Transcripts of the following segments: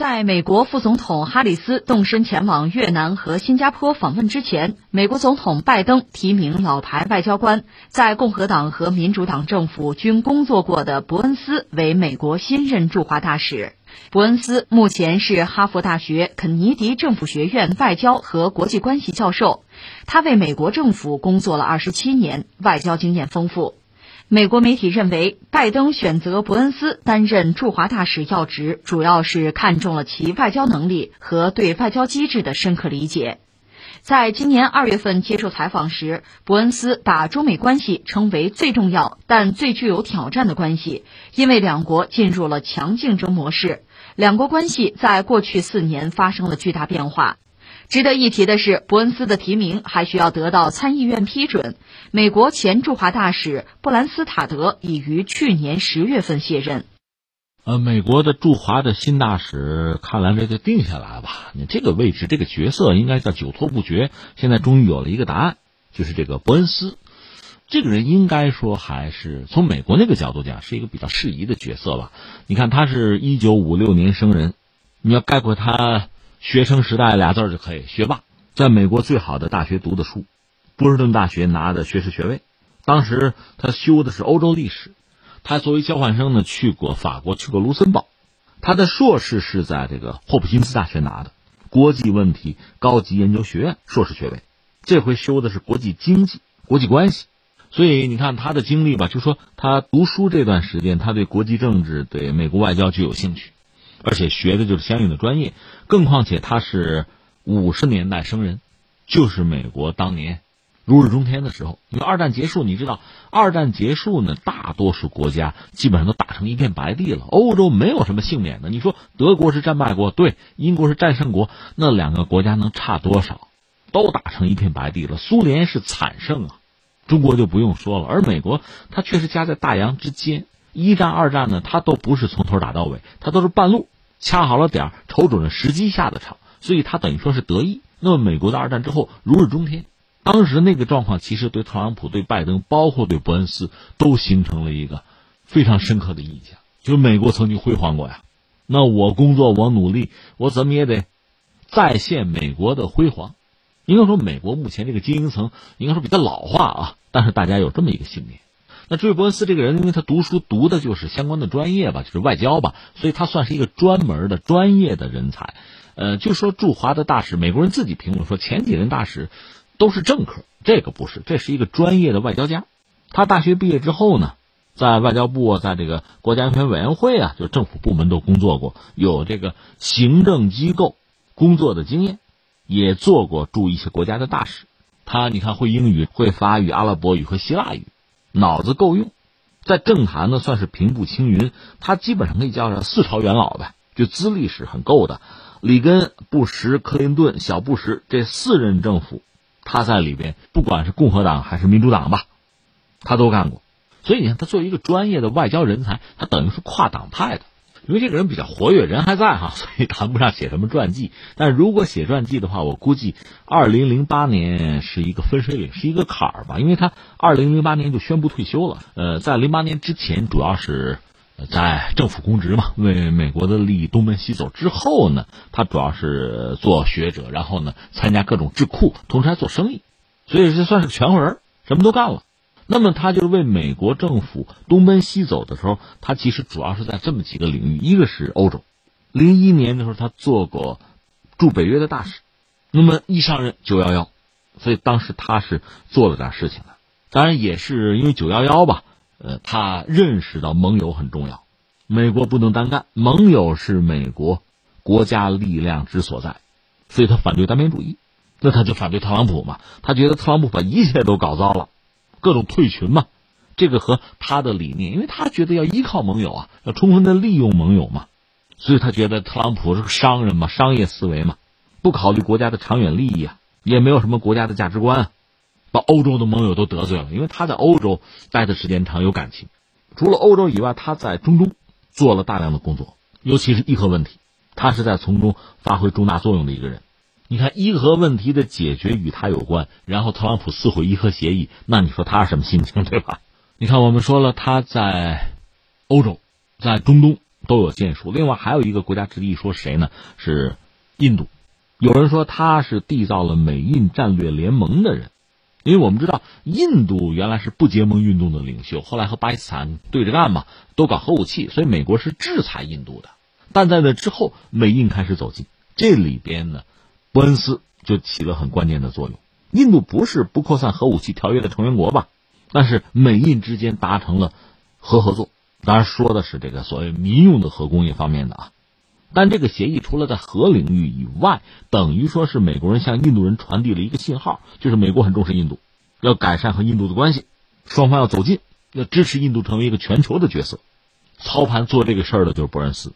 在美国副总统哈里斯动身前往越南和新加坡访问之前，美国总统拜登提名老牌外交官，在共和党和民主党政府均工作过的伯恩斯为美国新任驻华大使。伯恩斯目前是哈佛大学肯尼迪政府学院外交和国际关系教授，他为美国政府工作了二十七年，外交经验丰富。美国媒体认为，拜登选择伯恩斯担任驻华大使要职，主要是看中了其外交能力和对外交机制的深刻理解。在今年二月份接受采访时，伯恩斯把中美关系称为最重要但最具有挑战的关系，因为两国进入了强竞争模式，两国关系在过去四年发生了巨大变化。值得一提的是，伯恩斯的提名还需要得到参议院批准。美国前驻华大使布兰斯塔德已于去年十月份卸任。呃，美国的驻华的新大使，看来这就定下来吧。你这个位置，这个角色应该叫久拖不决。现在终于有了一个答案，就是这个伯恩斯。这个人应该说还是从美国那个角度讲，是一个比较适宜的角色吧。你看，他是一九五六年生人，你要概括他。学生时代俩字儿就可以，学霸，在美国最好的大学读的书，波士顿大学拿的学士学位。当时他修的是欧洲历史，他作为交换生呢去过法国，去过卢森堡。他的硕士是在这个霍普金斯大学拿的国际问题高级研究学院硕士学位。这回修的是国际经济、国际关系。所以你看他的经历吧，就说他读书这段时间，他对国际政治、对美国外交就有兴趣。而且学的就是相应的专业，更况且他是五十年代生人，就是美国当年如日中天的时候。因为二战结束，你知道，二战结束呢，大多数国家基本上都打成一片白地了，欧洲没有什么幸免的。你说德国是战败国，对，英国是战胜国，那两个国家能差多少？都打成一片白地了。苏联是惨胜啊，中国就不用说了。而美国，它确实夹在大洋之间。一战、二战呢，他都不是从头打到尾，他都是半路掐好了点，瞅准了时机下的场，所以他等于说是得意。那么美国的二战之后如日中天，当时那个状况其实对特朗普、对拜登，包括对伯恩斯都形成了一个非常深刻的印象，就是美国曾经辉煌过呀。那我工作，我努力，我怎么也得再现美国的辉煌。应该说，美国目前这个精英层应该说比较老化啊，但是大家有这么一个信念。那至于伯恩斯这个人，因为他读书读的就是相关的专业吧，就是外交吧，所以他算是一个专门的专业的人才。呃，就说驻华的大使，美国人自己评论说，前几任大使都是政客，这个不是，这是一个专业的外交家。他大学毕业之后呢，在外交部，在这个国家安全委员会啊，就政府部门都工作过，有这个行政机构工作的经验，也做过驻一些国家的大使。他你看会英语，会法语、阿拉伯语和希腊语。脑子够用，在政坛呢算是平步青云。他基本上可以叫上四朝元老呗，就资历是很够的。里根、布什、克林顿、小布什这四任政府，他在里边，不管是共和党还是民主党吧，他都干过。所以你看，他作为一个专业的外交人才，他等于是跨党派的。因为这个人比较活跃，人还在哈，所以谈不上写什么传记。但如果写传记的话，我估计二零零八年是一个分水岭，是一个坎儿吧。因为他二零零八年就宣布退休了。呃，在零八年之前，主要是在政府公职嘛，为美国的利益东奔西走。之后呢，他主要是做学者，然后呢参加各种智库，同时还做生意，所以这算是个全文，什么都干了。那么他就是为美国政府东奔西走的时候，他其实主要是在这么几个领域，一个是欧洲，零一年的时候他做过驻北约的大使，那么一上任九幺幺，所以当时他是做了点事情的。当然也是因为九幺幺吧，呃，他认识到盟友很重要，美国不能单干，盟友是美国国家力量之所在，所以他反对单边主义，那他就反对特朗普嘛，他觉得特朗普把一切都搞糟了。各种退群嘛，这个和他的理念，因为他觉得要依靠盟友啊，要充分的利用盟友嘛，所以他觉得特朗普是个商人嘛，商业思维嘛，不考虑国家的长远利益啊，也没有什么国家的价值观，把欧洲的盟友都得罪了。因为他在欧洲待的时间长，有感情。除了欧洲以外，他在中东做了大量的工作，尤其是伊核问题，他是在从中发挥重大作用的一个人。你看伊核问题的解决与他有关，然后特朗普撕毁伊核协议，那你说他是什么心情，对吧？你看我们说了他在欧洲，在中东，都有建树。另外还有一个国家之一，说谁呢？是印度。有人说他是缔造了美印战略联盟的人，因为我们知道印度原来是不结盟运动的领袖，后来和巴基斯坦对着干嘛，都搞核武器，所以美国是制裁印度的。但在那之后，美印开始走近，这里边呢，伯恩斯就起了很关键的作用。印度不是不扩散核武器条约的成员国吧？但是美印之间达成了核合作，当然说的是这个所谓民用的核工业方面的啊。但这个协议除了在核领域以外，等于说是美国人向印度人传递了一个信号，就是美国很重视印度，要改善和印度的关系，双方要走近，要支持印度成为一个全球的角色。操盘做这个事儿的就是伯恩斯，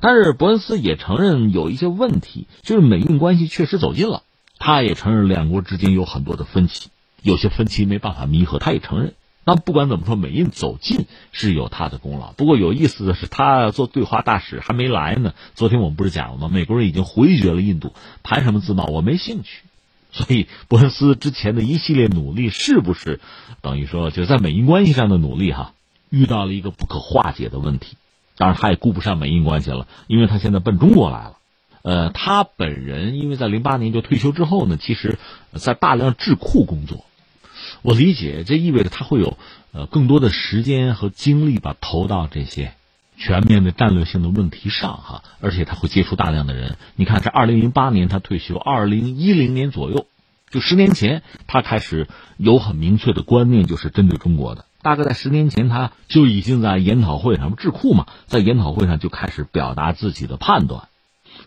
但是伯恩斯也承认有一些问题，就是美印关系确实走近了。他也承认两国之间有很多的分歧，有些分歧没办法弥合，他也承认。那不管怎么说，美印走近是有他的功劳。不过有意思的是，他做对华大使还没来呢。昨天我们不是讲了吗？美国人已经回绝了印度，谈什么自贸，我没兴趣。所以伯恩斯之前的一系列努力，是不是等于说就在美印关系上的努力哈，遇到了一个不可化解的问题？当然，他也顾不上美印关系了，因为他现在奔中国来了。呃，他本人因为在零八年就退休之后呢，其实，在大量智库工作。我理解，这意味着他会有呃更多的时间和精力吧投到这些全面的战略性的问题上哈，而且他会接触大量的人。你看，这二零零八年他退休，二零一零年左右，就十年前，他开始有很明确的观念，就是针对中国的。大概在十年前，他就已经在研讨会上，智库嘛，在研讨会上就开始表达自己的判断。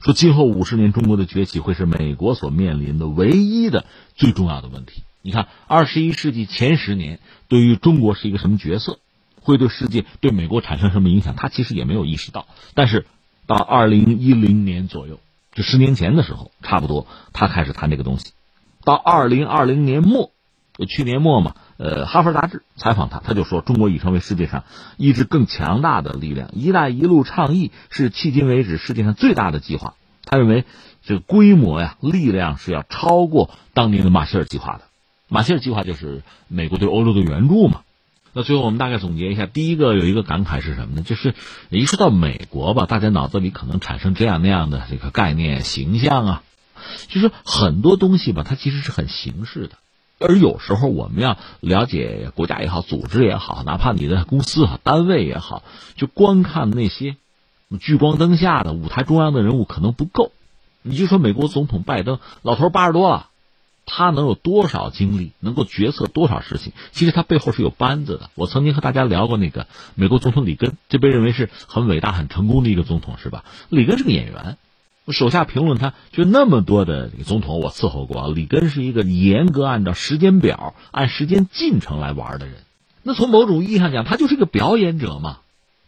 说今后五十年中国的崛起会是美国所面临的唯一的最重要的问题。你看，二十一世纪前十年对于中国是一个什么角色，会对世界、对美国产生什么影响，他其实也没有意识到。但是到二零一零年左右，就十年前的时候，差不多他开始谈这个东西。到二零二零年末，去年末嘛。呃，哈佛杂志采访他，他就说中国已成为世界上一支更强大的力量。“一带一路”倡议是迄今为止世界上最大的计划。他认为这个规模呀、力量是要超过当年的马歇尔计划的。马歇尔计划就是美国对欧洲的援助嘛。那最后我们大概总结一下，第一个有一个感慨是什么呢？就是一说到美国吧，大家脑子里可能产生这样那样的这个概念、形象啊，就是很多东西吧，它其实是很形式的。而有时候我们要了解国家也好，组织也好，哪怕你的公司啊、单位也好，就观看那些聚光灯下的舞台中央的人物可能不够。你就说美国总统拜登，老头八十多了，他能有多少精力，能够决策多少事情？其实他背后是有班子的。我曾经和大家聊过那个美国总统里根，这被认为是很伟大、很成功的一个总统，是吧？里根是个演员。手下评论他，就那么多的总统，我伺候过。里根是一个严格按照时间表、按时间进程来玩的人。那从某种意义上讲，他就是个表演者嘛。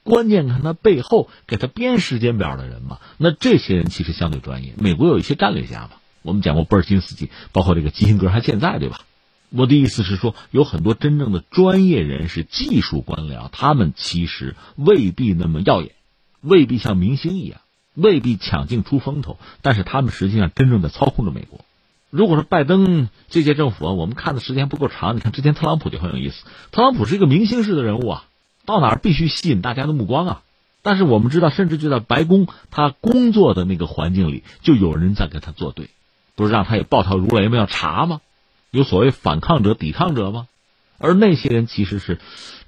关键看他背后给他编时间表的人嘛。那这些人其实相对专业。美国有一些战略家嘛，我们讲过布尔金斯基，包括这个基辛格还健在，对吧？我的意思是说，有很多真正的专业人士、技术官僚，他们其实未必那么耀眼，未必像明星一样。未必抢镜出风头，但是他们实际上真正的操控着美国。如果说拜登这届政府啊，我们看的时间不够长，你看之前特朗普就很有意思。特朗普是一个明星式的人物啊，到哪儿必须吸引大家的目光啊。但是我们知道，甚至就在白宫他工作的那个环境里，就有人在跟他作对，不是让他也暴跳如雷吗？要查吗？有所谓反抗者、抵抗者吗？而那些人其实是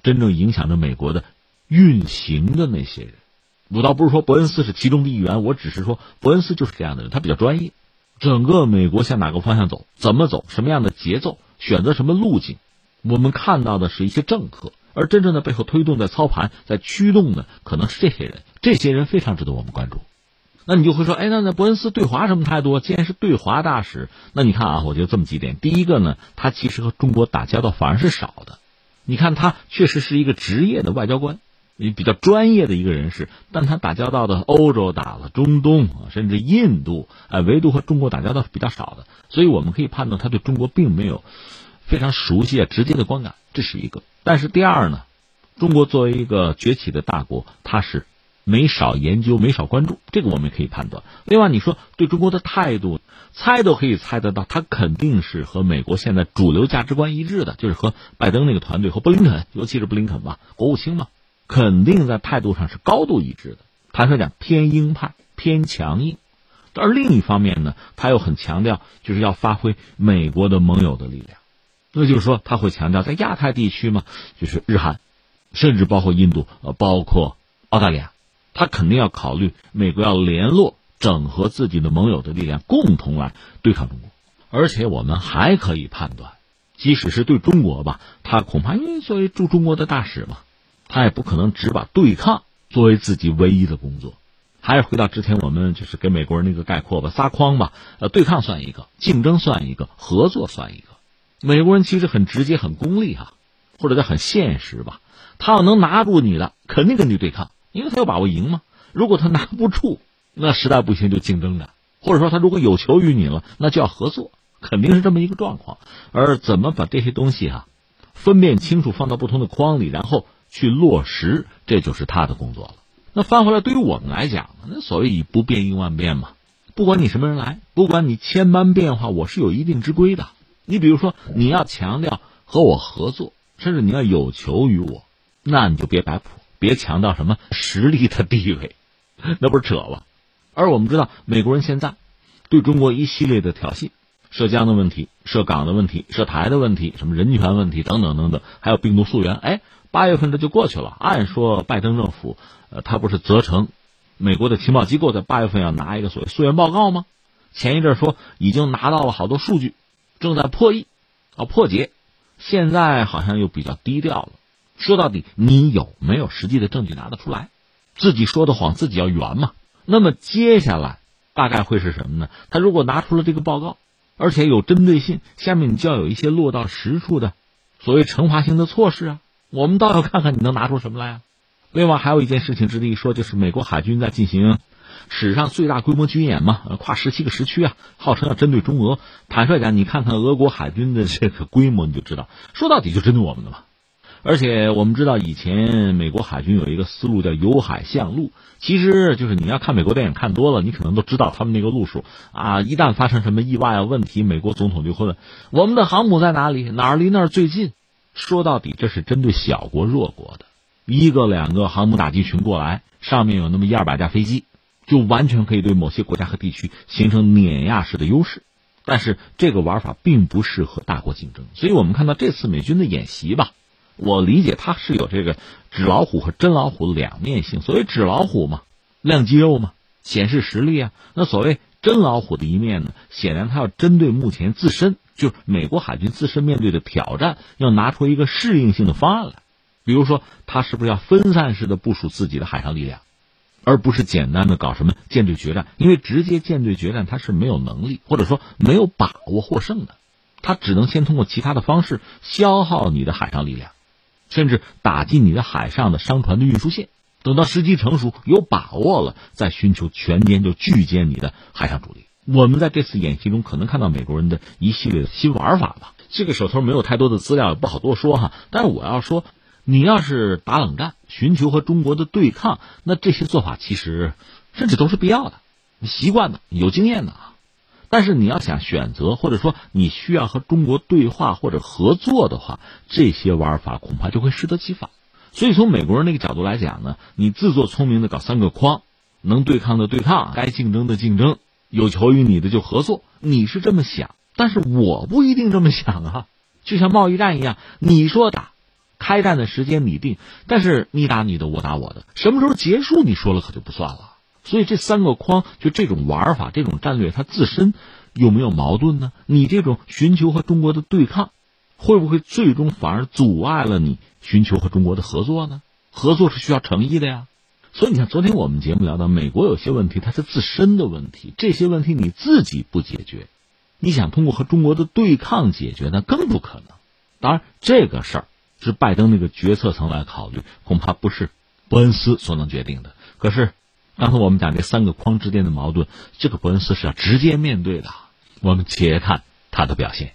真正影响着美国的运行的那些人。我倒不是说伯恩斯是其中的一员，我只是说伯恩斯就是这样的人，他比较专业。整个美国向哪个方向走，怎么走，什么样的节奏，选择什么路径，我们看到的是一些政客，而真正的背后推动、在操盘、在驱动的，可能是这些人。这些人非常值得我们关注。那你就会说，哎，那那伯恩斯对华什么态度？既然是对华大使，那你看啊，我觉得这么几点：第一个呢，他其实和中国打交道反而是少的。你看，他确实是一个职业的外交官。你比较专业的一个人士，但他打交道的欧洲、打了中东甚至印度，哎，唯独和中国打交道是比较少的，所以我们可以判断他对中国并没有非常熟悉啊，直接的观感，这是一个。但是第二呢，中国作为一个崛起的大国，他是没少研究、没少关注，这个我们也可以判断。另外，你说对中国的态度，猜都可以猜得到，他肯定是和美国现在主流价值观一致的，就是和拜登那个团队和布林肯，尤其是布林肯吧，国务卿嘛。肯定在态度上是高度一致的，坦率讲偏鹰派、偏强硬。而另一方面呢，他又很强调就是要发挥美国的盟友的力量，那就是说他会强调在亚太地区嘛，就是日韩，甚至包括印度，呃，包括澳大利亚，他肯定要考虑美国要联络、整合自己的盟友的力量，共同来对抗中国。而且我们还可以判断，即使是对中国吧，他恐怕因为作为驻中国的大使嘛，他也不可能只把对抗作为自己唯一的工作。还是回到之前我们就是给美国人那个概括吧，仨框吧，呃，对抗算一个，竞争算一个，合作算一个。美国人其实很直接、很功利哈，或者叫很现实吧。他要能拿住你的，肯定跟你对抗，因为他有把握赢嘛。如果他拿不住，那实在不行就竞争着，或者说他如果有求于你了，那就要合作，肯定是这么一个状况。而怎么把这些东西啊分辨清楚，放到不同的框里，然后去落实，这就是他的工作了。那翻回来，对于我们来讲，那所谓以不变应万变嘛。不管你什么人来，不管你千般变化，我是有一定之规的。你比如说，你要强调和我合作，甚至你要有求于我，那你就别摆谱，别强调什么实力的地位，那不是扯了。而我们知道，美国人现在对中国一系列的挑衅，涉疆的问题、涉港的问题、涉台的问题、什么人权问题等等等等，还有病毒溯源，哎。八月份这就过去了。按说拜登政府，呃，他不是责成美国的情报机构在八月份要拿一个所谓溯源报告吗？前一阵说已经拿到了好多数据，正在破译，啊破解。现在好像又比较低调了。说到底，你有没有实际的证据拿得出来？自己说的谎自己要圆嘛。那么接下来大概会是什么呢？他如果拿出了这个报告，而且有针对性，下面你就要有一些落到实处的所谓惩罚性的措施啊。我们倒要看看你能拿出什么来！另外还有一件事情值得一说，就是美国海军在进行史上最大规模军演嘛，跨十七个时区啊，号称要针对中俄。坦率讲，你看看俄国海军的这个规模，你就知道，说到底就针对我们的嘛。而且我们知道，以前美国海军有一个思路叫由海向陆，其实就是你要看美国电影看多了，你可能都知道他们那个路数啊。一旦发生什么意外啊问题，美国总统就会问我们的航母在哪里，哪儿离那儿最近。说到底，这是针对小国弱国的，一个两个航母打击群过来，上面有那么一二百架飞机，就完全可以对某些国家和地区形成碾压式的优势。但是这个玩法并不适合大国竞争，所以我们看到这次美军的演习吧，我理解它是有这个纸老虎和真老虎两面性。所谓纸老虎嘛，亮肌肉嘛，显示实力啊。那所谓真老虎的一面呢，显然它要针对目前自身。就是美国海军自身面对的挑战，要拿出一个适应性的方案来，比如说，他是不是要分散式的部署自己的海上力量，而不是简单的搞什么舰队决战？因为直接舰队决战，他是没有能力或者说没有把握获胜的，他只能先通过其他的方式消耗你的海上力量，甚至打击你的海上的商船的运输线。等到时机成熟、有把握了，再寻求全歼就拒歼你的海上主力。我们在这次演习中可能看到美国人的一系列新玩法吧。这个手头没有太多的资料，也不好多说哈。但是我要说，你要是打冷战，寻求和中国的对抗，那这些做法其实甚至都是必要的、习惯的、有经验的啊。但是你要想选择，或者说你需要和中国对话或者合作的话，这些玩法恐怕就会适得其反。所以从美国人那个角度来讲呢，你自作聪明的搞三个框，能对抗的对抗，该竞争的竞争。有求于你的就合作，你是这么想，但是我不一定这么想啊。就像贸易战一样，你说打，开战的时间你定，但是你打你的，我打我的，什么时候结束你说了可就不算了。所以这三个框，就这种玩法，这种战略，它自身有没有矛盾呢？你这种寻求和中国的对抗，会不会最终反而阻碍了你寻求和中国的合作呢？合作是需要诚意的呀。所以你看，昨天我们节目聊到，美国有些问题它是自身的问题，这些问题你自己不解决，你想通过和中国的对抗解决，那更不可能。当然，这个事儿是拜登那个决策层来考虑，恐怕不是伯恩斯所能决定的。可是，刚才我们讲这三个框之间的矛盾，这个伯恩斯是要直接面对的。我们且看他的表现。